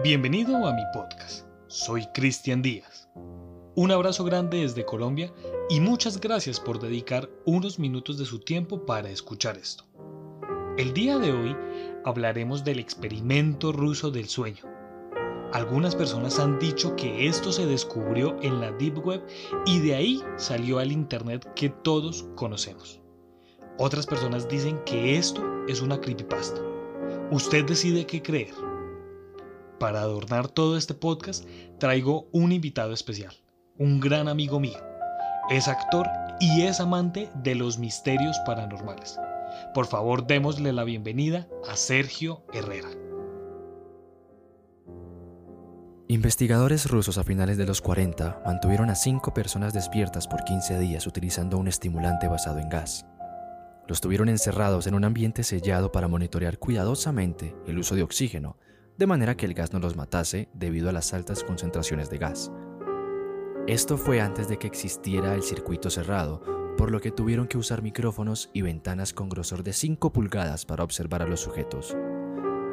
Bienvenido a mi podcast. Soy Cristian Díaz. Un abrazo grande desde Colombia y muchas gracias por dedicar unos minutos de su tiempo para escuchar esto. El día de hoy hablaremos del experimento ruso del sueño. Algunas personas han dicho que esto se descubrió en la Deep Web y de ahí salió al Internet que todos conocemos. Otras personas dicen que esto es una creepypasta. Usted decide qué creer. Para adornar todo este podcast traigo un invitado especial, un gran amigo mío. Es actor y es amante de los misterios paranormales. Por favor, démosle la bienvenida a Sergio Herrera. Investigadores rusos a finales de los 40 mantuvieron a cinco personas despiertas por 15 días utilizando un estimulante basado en gas. Los tuvieron encerrados en un ambiente sellado para monitorear cuidadosamente el uso de oxígeno, de manera que el gas no los matase debido a las altas concentraciones de gas. Esto fue antes de que existiera el circuito cerrado, por lo que tuvieron que usar micrófonos y ventanas con grosor de 5 pulgadas para observar a los sujetos.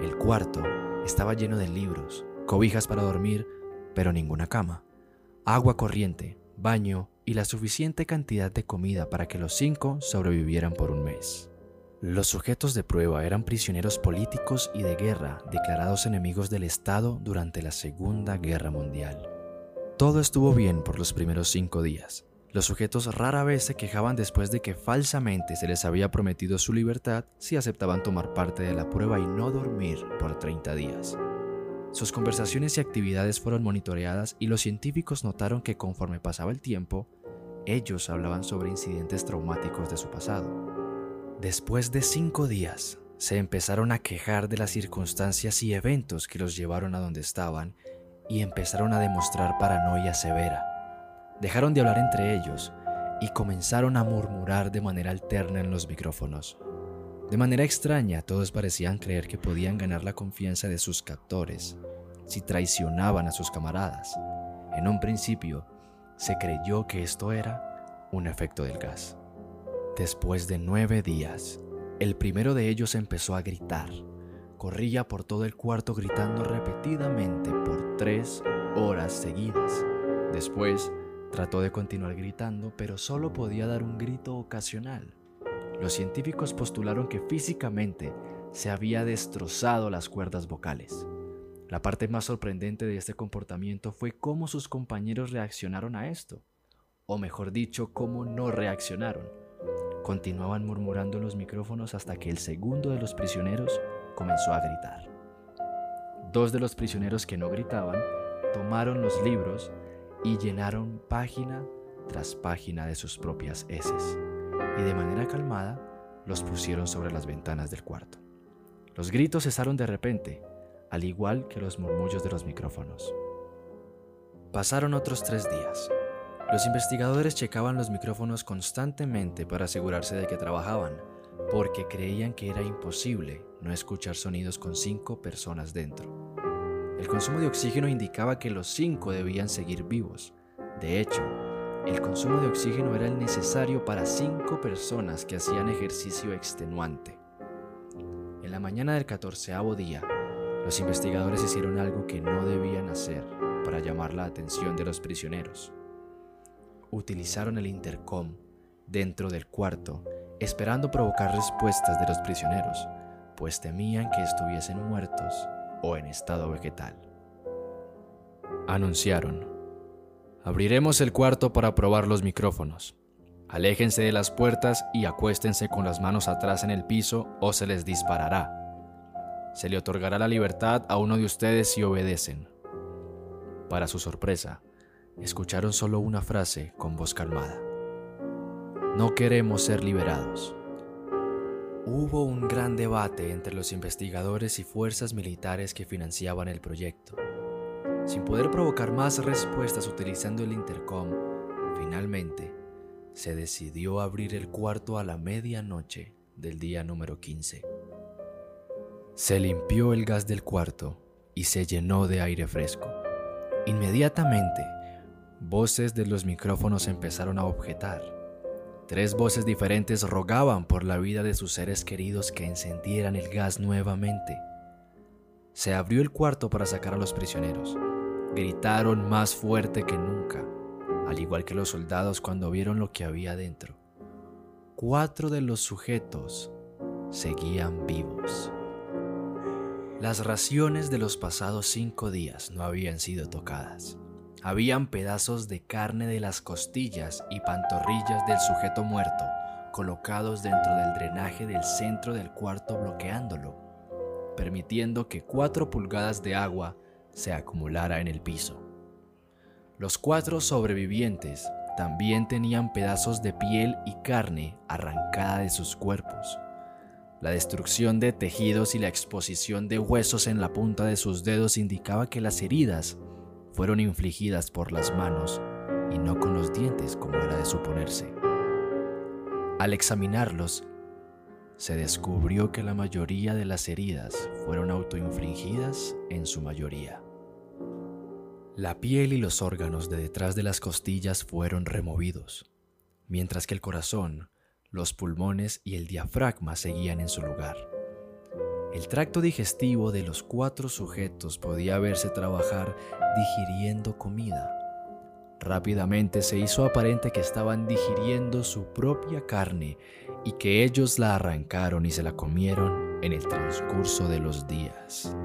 El cuarto estaba lleno de libros, cobijas para dormir, pero ninguna cama, agua corriente, baño y la suficiente cantidad de comida para que los cinco sobrevivieran por un mes. Los sujetos de prueba eran prisioneros políticos y de guerra declarados enemigos del Estado durante la Segunda Guerra Mundial. Todo estuvo bien por los primeros cinco días. Los sujetos rara vez se quejaban después de que falsamente se les había prometido su libertad si aceptaban tomar parte de la prueba y no dormir por 30 días. Sus conversaciones y actividades fueron monitoreadas y los científicos notaron que conforme pasaba el tiempo, ellos hablaban sobre incidentes traumáticos de su pasado. Después de cinco días, se empezaron a quejar de las circunstancias y eventos que los llevaron a donde estaban y empezaron a demostrar paranoia severa. Dejaron de hablar entre ellos y comenzaron a murmurar de manera alterna en los micrófonos. De manera extraña, todos parecían creer que podían ganar la confianza de sus captores si traicionaban a sus camaradas. En un principio, se creyó que esto era un efecto del gas. Después de nueve días, el primero de ellos empezó a gritar. Corría por todo el cuarto gritando repetidamente por tres horas seguidas. Después, trató de continuar gritando, pero solo podía dar un grito ocasional. Los científicos postularon que físicamente se había destrozado las cuerdas vocales. La parte más sorprendente de este comportamiento fue cómo sus compañeros reaccionaron a esto, o mejor dicho, cómo no reaccionaron. Continuaban murmurando los micrófonos hasta que el segundo de los prisioneros comenzó a gritar. Dos de los prisioneros que no gritaban tomaron los libros y llenaron página tras página de sus propias heces y de manera calmada los pusieron sobre las ventanas del cuarto. Los gritos cesaron de repente, al igual que los murmullos de los micrófonos. Pasaron otros tres días. Los investigadores checaban los micrófonos constantemente para asegurarse de que trabajaban, porque creían que era imposible no escuchar sonidos con cinco personas dentro. El consumo de oxígeno indicaba que los cinco debían seguir vivos. De hecho, el consumo de oxígeno era el necesario para cinco personas que hacían ejercicio extenuante. En la mañana del catorceavo día, los investigadores hicieron algo que no debían hacer para llamar la atención de los prisioneros. Utilizaron el intercom dentro del cuarto, esperando provocar respuestas de los prisioneros, pues temían que estuviesen muertos o en estado vegetal. Anunciaron Abriremos el cuarto para probar los micrófonos. Aléjense de las puertas y acuéstense con las manos atrás en el piso o se les disparará. Se le otorgará la libertad a uno de ustedes si obedecen. Para su sorpresa, escucharon solo una frase con voz calmada. No queremos ser liberados. Hubo un gran debate entre los investigadores y fuerzas militares que financiaban el proyecto. Sin poder provocar más respuestas utilizando el intercom, finalmente se decidió abrir el cuarto a la medianoche del día número 15. Se limpió el gas del cuarto y se llenó de aire fresco. Inmediatamente, voces de los micrófonos empezaron a objetar. Tres voces diferentes rogaban por la vida de sus seres queridos que encendieran el gas nuevamente. se abrió el cuarto para sacar a los prisioneros. Gritaron más fuerte que nunca, al igual que los soldados cuando vieron lo que había dentro. Cuatro de los sujetos seguían vivos. Las raciones de los pasados cinco días no habían sido tocadas. Habían pedazos de carne de las costillas y pantorrillas del sujeto muerto colocados dentro del drenaje del centro del cuarto bloqueándolo, permitiendo que cuatro pulgadas de agua se acumulara en el piso. Los cuatro sobrevivientes también tenían pedazos de piel y carne arrancada de sus cuerpos. La destrucción de tejidos y la exposición de huesos en la punta de sus dedos indicaba que las heridas fueron infligidas por las manos y no con los dientes como era de suponerse. Al examinarlos, se descubrió que la mayoría de las heridas fueron autoinfligidas en su mayoría. La piel y los órganos de detrás de las costillas fueron removidos, mientras que el corazón, los pulmones y el diafragma seguían en su lugar. El tracto digestivo de los cuatro sujetos podía verse trabajar digiriendo comida. Rápidamente se hizo aparente que estaban digiriendo su propia carne y que ellos la arrancaron y se la comieron en el transcurso de los días.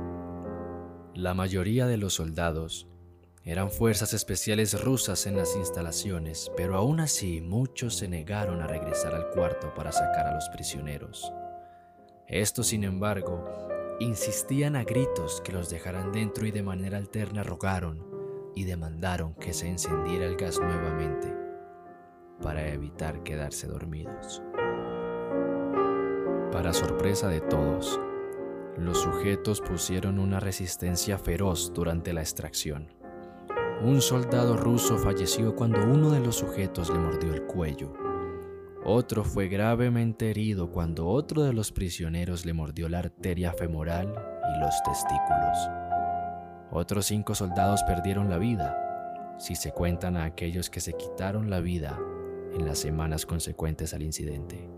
La mayoría de los soldados eran fuerzas especiales rusas en las instalaciones, pero aún así muchos se negaron a regresar al cuarto para sacar a los prisioneros. Estos, sin embargo, insistían a gritos que los dejaran dentro y de manera alterna rogaron y demandaron que se encendiera el gas nuevamente para evitar quedarse dormidos. Para sorpresa de todos, los sujetos pusieron una resistencia feroz durante la extracción. Un soldado ruso falleció cuando uno de los sujetos le mordió el cuello otro fue gravemente herido cuando otro de los prisioneros le mordió la arteria femoral y los testículos. Otros cinco soldados perdieron la vida, si se cuentan a aquellos que se quitaron la vida en las semanas consecuentes al incidente.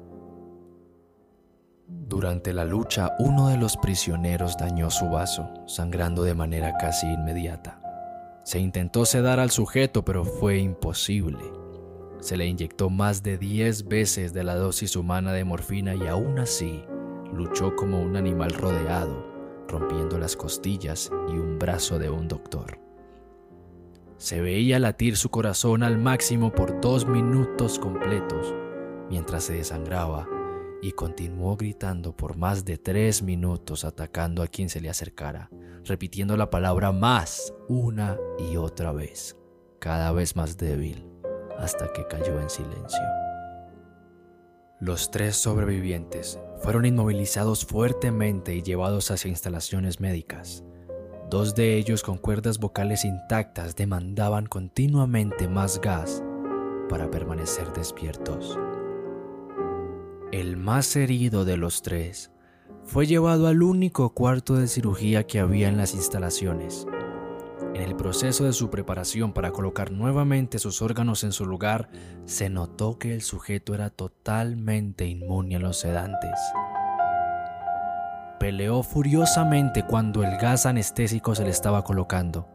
Durante la lucha, uno de los prisioneros dañó su vaso, sangrando de manera casi inmediata. Se intentó sedar al sujeto, pero fue imposible. Se le inyectó más de 10 veces de la dosis humana de morfina y aún así luchó como un animal rodeado, rompiendo las costillas y un brazo de un doctor. Se veía latir su corazón al máximo por dos minutos completos mientras se desangraba y continuó gritando por más de tres minutos atacando a quien se le acercara, repitiendo la palabra más una y otra vez, cada vez más débil hasta que cayó en silencio. Los tres sobrevivientes fueron inmovilizados fuertemente y llevados hacia instalaciones médicas. Dos de ellos con cuerdas vocales intactas demandaban continuamente más gas para permanecer despiertos. El más herido de los tres fue llevado al único cuarto de cirugía que había en las instalaciones en el proceso de su preparación para colocar nuevamente sus órganos en su lugar, se notó que el sujeto era totalmente inmune a los sedantes. Peleó furiosamente cuando el gas anestésico se le estaba colocando.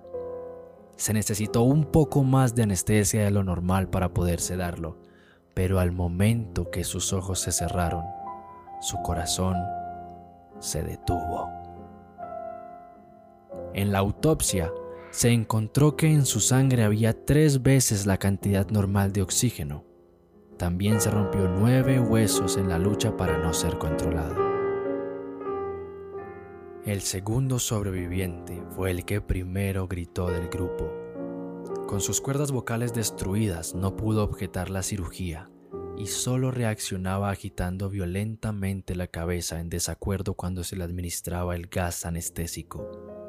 Se necesitó un poco más de anestesia de lo normal para poder sedarlo, pero al momento que sus ojos se cerraron, su corazón se detuvo. En la autopsia, se encontró que en su sangre había tres veces la cantidad normal de oxígeno. También se rompió nueve huesos en la lucha para no ser controlado. El segundo sobreviviente fue el que primero gritó del grupo. Con sus cuerdas vocales destruidas no pudo objetar la cirugía y solo reaccionaba agitando violentamente la cabeza en desacuerdo cuando se le administraba el gas anestésico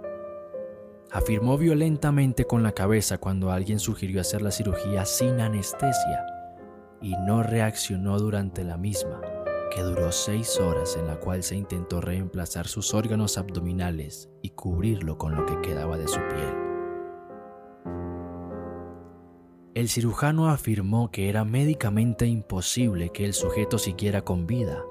afirmó violentamente con la cabeza cuando alguien sugirió hacer la cirugía sin anestesia y no reaccionó durante la misma, que duró seis horas en la cual se intentó reemplazar sus órganos abdominales y cubrirlo con lo que quedaba de su piel. El cirujano afirmó que era médicamente imposible que el sujeto siguiera con vida.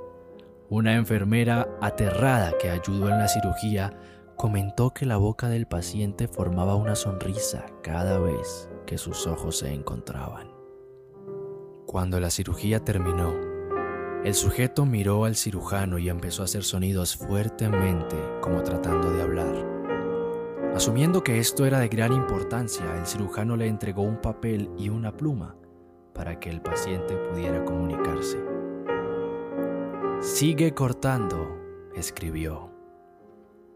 Una enfermera aterrada que ayudó en la cirugía comentó que la boca del paciente formaba una sonrisa cada vez que sus ojos se encontraban. Cuando la cirugía terminó, el sujeto miró al cirujano y empezó a hacer sonidos fuertemente como tratando de hablar. Asumiendo que esto era de gran importancia, el cirujano le entregó un papel y una pluma para que el paciente pudiera comunicarse. Sigue cortando, escribió.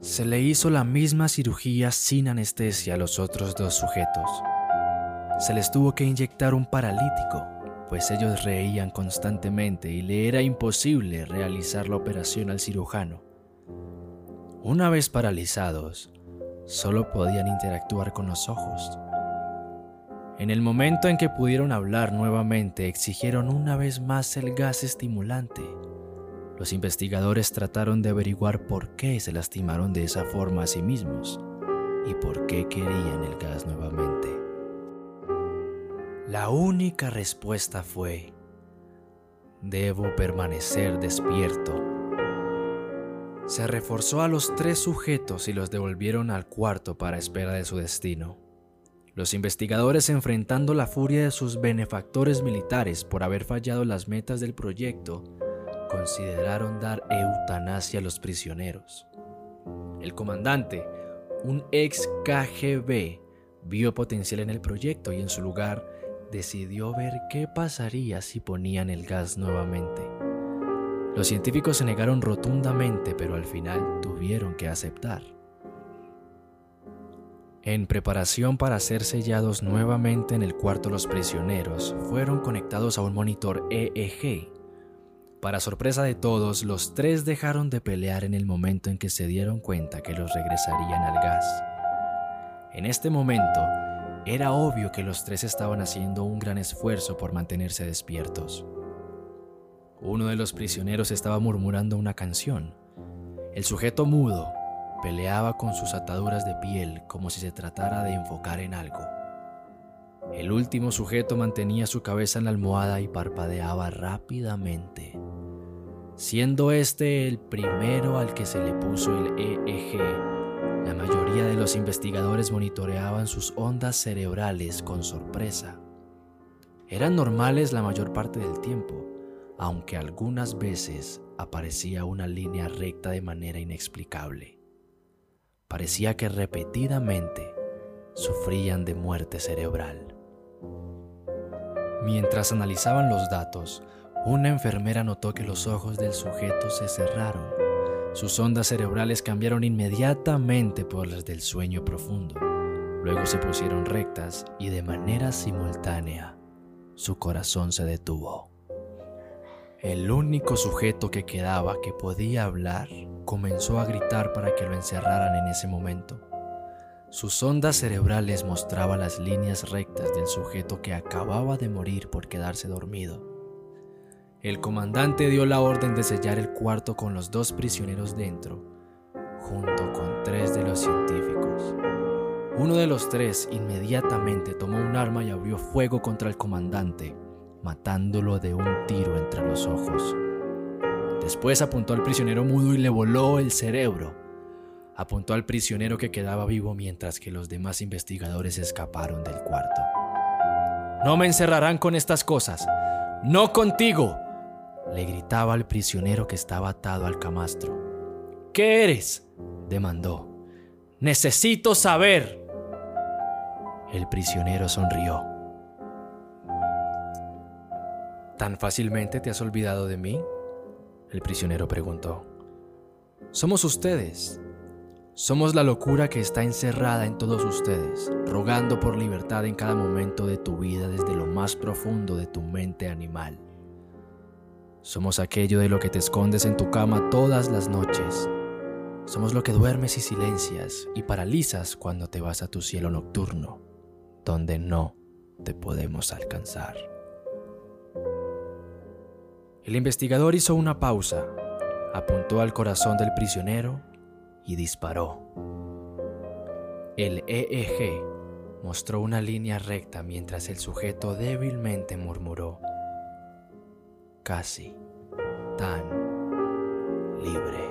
Se le hizo la misma cirugía sin anestesia a los otros dos sujetos. Se les tuvo que inyectar un paralítico pues ellos reían constantemente y le era imposible realizar la operación al cirujano. Una vez paralizados, solo podían interactuar con los ojos. En el momento en que pudieron hablar nuevamente, exigieron una vez más el gas estimulante. Los investigadores trataron de averiguar por qué se lastimaron de esa forma a sí mismos y por qué querían el gas nuevamente. La única respuesta fue, debo permanecer despierto. Se reforzó a los tres sujetos y los devolvieron al cuarto para espera de su destino. Los investigadores, enfrentando la furia de sus benefactores militares por haber fallado las metas del proyecto, consideraron dar eutanasia a los prisioneros. El comandante, un ex KGB, vio potencial en el proyecto y en su lugar decidió ver qué pasaría si ponían el gas nuevamente. Los científicos se negaron rotundamente, pero al final tuvieron que aceptar. En preparación para ser sellados nuevamente en el cuarto los prisioneros, fueron conectados a un monitor EEG. Para sorpresa de todos, los tres dejaron de pelear en el momento en que se dieron cuenta que los regresarían al gas. En este momento, era obvio que los tres estaban haciendo un gran esfuerzo por mantenerse despiertos. Uno de los prisioneros estaba murmurando una canción. El sujeto mudo peleaba con sus ataduras de piel como si se tratara de enfocar en algo. El último sujeto mantenía su cabeza en la almohada y parpadeaba rápidamente, siendo este el primero al que se le puso el EEG la mayoría de los investigadores monitoreaban sus ondas cerebrales con sorpresa. Eran normales la mayor parte del tiempo, aunque algunas veces aparecía una línea recta de manera inexplicable. Parecía que repetidamente sufrían de muerte cerebral. Mientras analizaban los datos, una enfermera notó que los ojos del sujeto se cerraron sus ondas cerebrales cambiaron inmediatamente por las del sueño profundo. Luego se pusieron rectas y de manera simultánea su corazón se detuvo. El único sujeto que quedaba que podía hablar comenzó a gritar para que lo encerraran en ese momento. Sus ondas cerebrales mostraban las líneas rectas del sujeto que acababa de morir por quedarse dormido. El comandante dio la orden de sellar el cuarto con los dos prisioneros dentro, junto con tres de los científicos. Uno de los tres inmediatamente tomó un arma y abrió fuego contra el comandante, matándolo de un tiro entre los ojos. Después apuntó al prisionero mudo y le voló el cerebro. Apuntó al prisionero que quedaba vivo mientras que los demás investigadores escaparon del cuarto. No me encerrarán con estas cosas. No contigo, le gritaba al prisionero que estaba atado al camastro. ¿Qué eres? demandó. Necesito saber. El prisionero sonrió. ¿Tan fácilmente te has olvidado de mí? El prisionero preguntó. Somos ustedes. Somos la locura que está encerrada en todos ustedes, rogando por libertad en cada momento de tu vida desde lo más profundo de tu mente animal. Somos aquello de lo que te escondes en tu cama todas las noches. Somos lo que duermes y silencias y paralizas cuando te vas a tu cielo nocturno, donde no te podemos alcanzar. El investigador hizo una pausa, apuntó al corazón del prisionero y disparó. El EEG mostró una línea recta mientras el sujeto débilmente murmuró casi tan libre.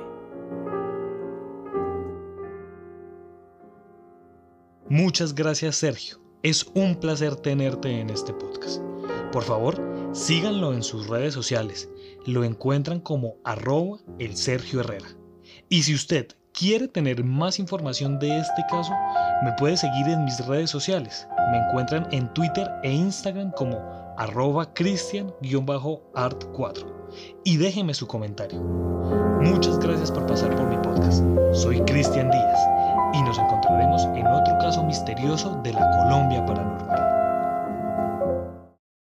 Muchas gracias Sergio. Es un placer tenerte en este podcast. Por favor, síganlo en sus redes sociales. Lo encuentran como arroba el Sergio Herrera. Y si usted quiere tener más información de este caso, me puede seguir en mis redes sociales. Me encuentran en Twitter e Instagram como arroba cristian-art4 y déjeme su comentario. Muchas gracias por pasar por mi podcast. Soy Cristian Díaz y nos encontraremos en otro caso misterioso de la Colombia para